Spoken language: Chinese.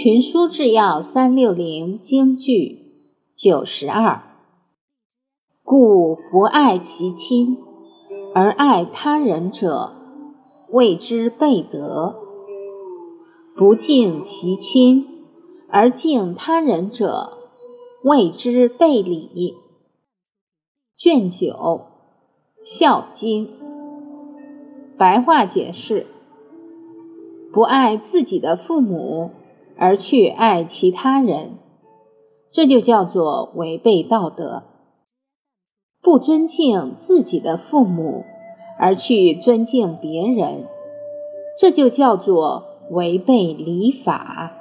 群书治要三六零京剧九十二，故不爱其亲而爱他人者，谓之悖德；不敬其亲而敬他人者，谓之悖礼。卷九《孝经》白话解释：不爱自己的父母。而去爱其他人，这就叫做违背道德；不尊敬自己的父母，而去尊敬别人，这就叫做违背礼法。